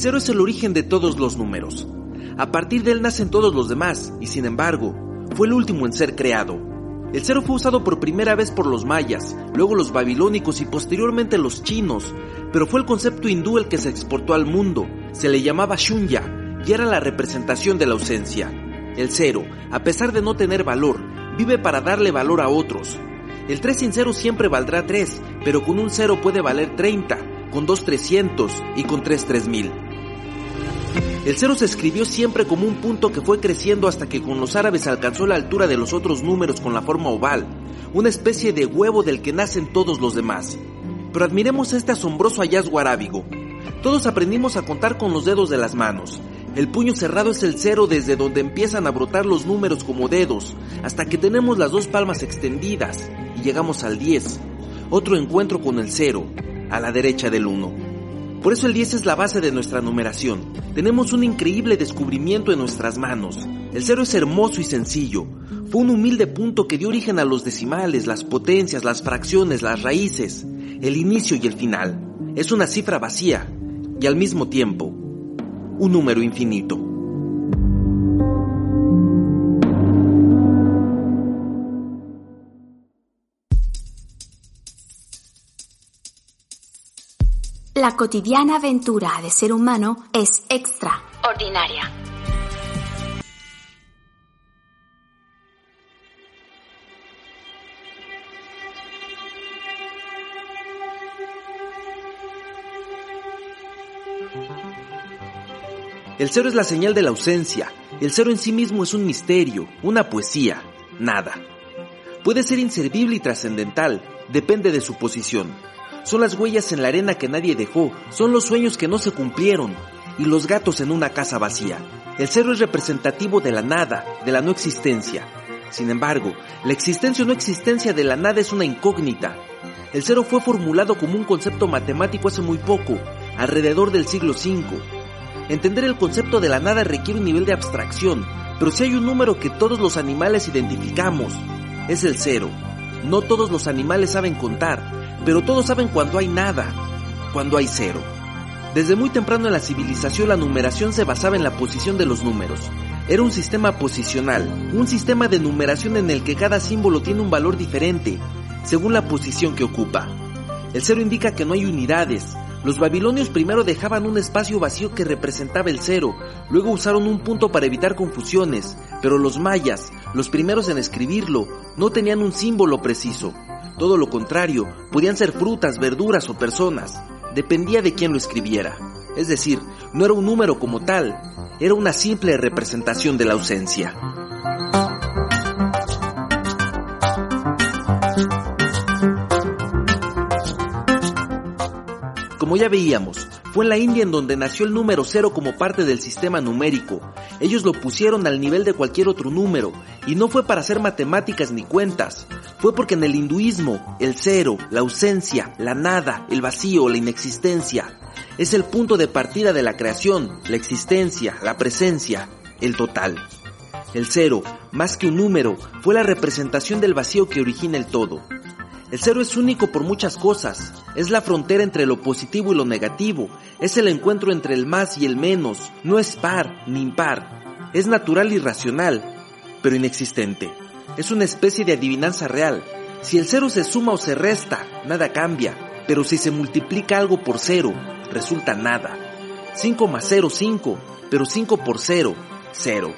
cero es el origen de todos los números. A partir de él nacen todos los demás, y sin embargo, fue el último en ser creado. El cero fue usado por primera vez por los mayas, luego los babilónicos y posteriormente los chinos, pero fue el concepto hindú el que se exportó al mundo. Se le llamaba Shunya y era la representación de la ausencia. El cero, a pesar de no tener valor, vive para darle valor a otros. El 3 sin cero siempre valdrá 3, pero con un cero puede valer 30, con 2 300 y con 3 3000. El cero se escribió siempre como un punto que fue creciendo hasta que con los árabes alcanzó la altura de los otros números con la forma oval, una especie de huevo del que nacen todos los demás. Pero admiremos este asombroso hallazgo arábigo. Todos aprendimos a contar con los dedos de las manos. El puño cerrado es el cero desde donde empiezan a brotar los números como dedos, hasta que tenemos las dos palmas extendidas y llegamos al 10. Otro encuentro con el cero, a la derecha del 1. Por eso el 10 es la base de nuestra numeración. Tenemos un increíble descubrimiento en nuestras manos. El cero es hermoso y sencillo. Fue un humilde punto que dio origen a los decimales, las potencias, las fracciones, las raíces, el inicio y el final. Es una cifra vacía y al mismo tiempo un número infinito. La cotidiana aventura de ser humano es extraordinaria. El cero es la señal de la ausencia. El cero en sí mismo es un misterio, una poesía, nada. Puede ser inservible y trascendental, depende de su posición. Son las huellas en la arena que nadie dejó, son los sueños que no se cumplieron y los gatos en una casa vacía. El cero es representativo de la nada, de la no existencia. Sin embargo, la existencia o no existencia de la nada es una incógnita. El cero fue formulado como un concepto matemático hace muy poco, alrededor del siglo V. Entender el concepto de la nada requiere un nivel de abstracción, pero si hay un número que todos los animales identificamos, es el cero. No todos los animales saben contar, pero todos saben cuando hay nada, cuando hay cero. Desde muy temprano en la civilización la numeración se basaba en la posición de los números. Era un sistema posicional, un sistema de numeración en el que cada símbolo tiene un valor diferente, según la posición que ocupa. El cero indica que no hay unidades. Los babilonios primero dejaban un espacio vacío que representaba el cero, luego usaron un punto para evitar confusiones, pero los mayas, los primeros en escribirlo, no tenían un símbolo preciso. Todo lo contrario, podían ser frutas, verduras o personas. Dependía de quién lo escribiera. Es decir, no era un número como tal, era una simple representación de la ausencia. Como ya veíamos, fue en la India en donde nació el número cero como parte del sistema numérico. Ellos lo pusieron al nivel de cualquier otro número, y no fue para hacer matemáticas ni cuentas, fue porque en el hinduismo el cero, la ausencia, la nada, el vacío, la inexistencia, es el punto de partida de la creación, la existencia, la presencia, el total. El cero, más que un número, fue la representación del vacío que origina el todo. El cero es único por muchas cosas, es la frontera entre lo positivo y lo negativo, es el encuentro entre el más y el menos, no es par ni impar, es natural y racional, pero inexistente. Es una especie de adivinanza real. Si el cero se suma o se resta, nada cambia, pero si se multiplica algo por cero, resulta nada. 5 más 0, 5, pero 5 por 0, 0.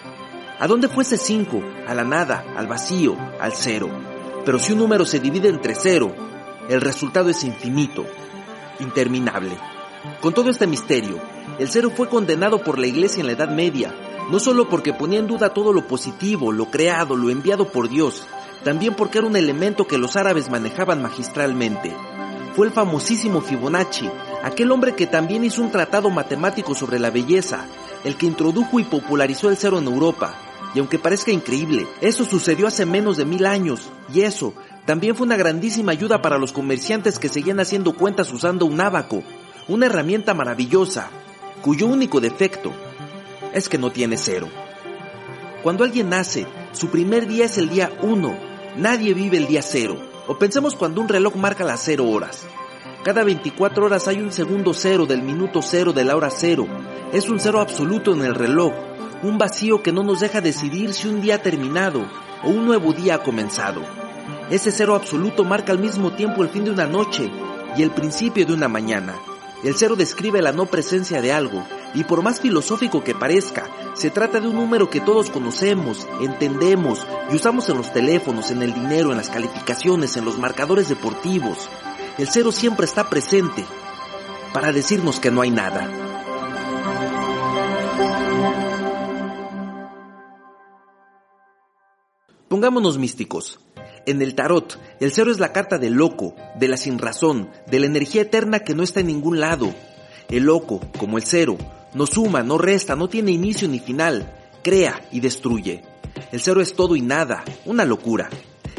¿A dónde fue ese 5? A la nada, al vacío, al cero. Pero si un número se divide entre cero, el resultado es infinito, interminable. Con todo este misterio, el cero fue condenado por la iglesia en la Edad Media, no solo porque ponía en duda todo lo positivo, lo creado, lo enviado por Dios, también porque era un elemento que los árabes manejaban magistralmente. Fue el famosísimo Fibonacci, aquel hombre que también hizo un tratado matemático sobre la belleza, el que introdujo y popularizó el cero en Europa, y aunque parezca increíble, eso sucedió hace menos de mil años, y eso también fue una grandísima ayuda para los comerciantes que seguían haciendo cuentas usando un ábaco, una herramienta maravillosa, cuyo único defecto es que no tiene cero. Cuando alguien nace, su primer día es el día uno, nadie vive el día cero, o pensemos cuando un reloj marca las cero horas. Cada 24 horas hay un segundo cero del minuto cero de la hora cero. Es un cero absoluto en el reloj, un vacío que no nos deja decidir si un día ha terminado o un nuevo día ha comenzado. Ese cero absoluto marca al mismo tiempo el fin de una noche y el principio de una mañana. El cero describe la no presencia de algo, y por más filosófico que parezca, se trata de un número que todos conocemos, entendemos y usamos en los teléfonos, en el dinero, en las calificaciones, en los marcadores deportivos. El cero siempre está presente para decirnos que no hay nada. Pongámonos místicos. En el tarot, el cero es la carta del loco, de la sinrazón, de la energía eterna que no está en ningún lado. El loco, como el cero, no suma, no resta, no tiene inicio ni final, crea y destruye. El cero es todo y nada, una locura.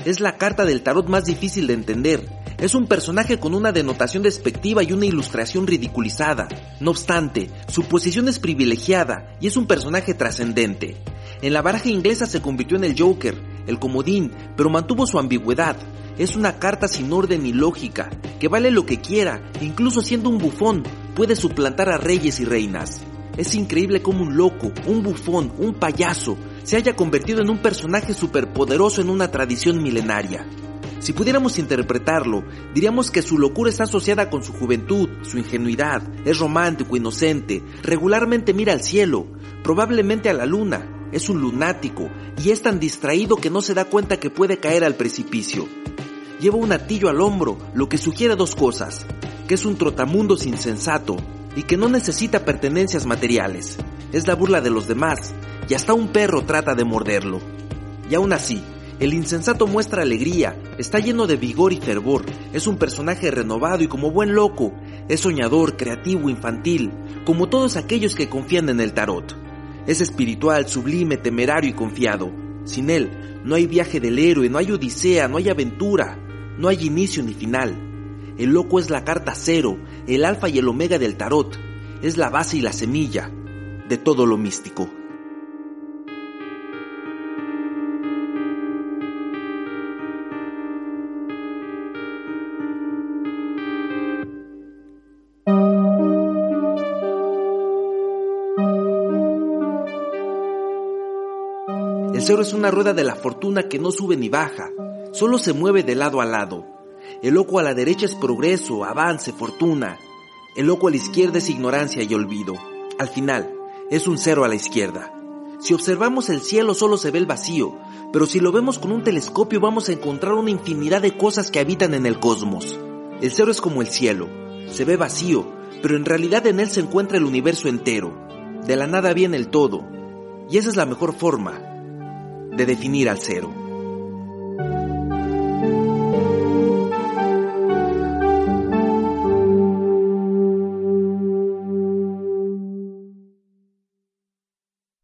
Es la carta del tarot más difícil de entender. Es un personaje con una denotación despectiva y una ilustración ridiculizada. No obstante, su posición es privilegiada y es un personaje trascendente. En la baraja inglesa se convirtió en el Joker, el comodín, pero mantuvo su ambigüedad. Es una carta sin orden ni lógica, que vale lo que quiera, incluso siendo un bufón, puede suplantar a reyes y reinas. Es increíble como un loco, un bufón, un payaso, se haya convertido en un personaje superpoderoso en una tradición milenaria. Si pudiéramos interpretarlo, diríamos que su locura está asociada con su juventud, su ingenuidad, es romántico, inocente, regularmente mira al cielo, probablemente a la luna, es un lunático y es tan distraído que no se da cuenta que puede caer al precipicio. Lleva un atillo al hombro, lo que sugiere dos cosas, que es un trotamundos insensato y que no necesita pertenencias materiales. Es la burla de los demás y hasta un perro trata de morderlo. Y aún así, el insensato muestra alegría, está lleno de vigor y fervor, es un personaje renovado y como buen loco, es soñador, creativo, infantil, como todos aquellos que confían en el tarot. Es espiritual, sublime, temerario y confiado. Sin él, no hay viaje del héroe, no hay odisea, no hay aventura, no hay inicio ni final. El loco es la carta cero, el alfa y el omega del tarot. Es la base y la semilla de todo lo místico. El cero es una rueda de la fortuna que no sube ni baja, solo se mueve de lado a lado. El loco a la derecha es progreso, avance, fortuna. El loco a la izquierda es ignorancia y olvido. Al final, es un cero a la izquierda. Si observamos el cielo solo se ve el vacío, pero si lo vemos con un telescopio vamos a encontrar una infinidad de cosas que habitan en el cosmos. El cero es como el cielo, se ve vacío, pero en realidad en él se encuentra el universo entero. De la nada viene el todo, y esa es la mejor forma de definir al cero.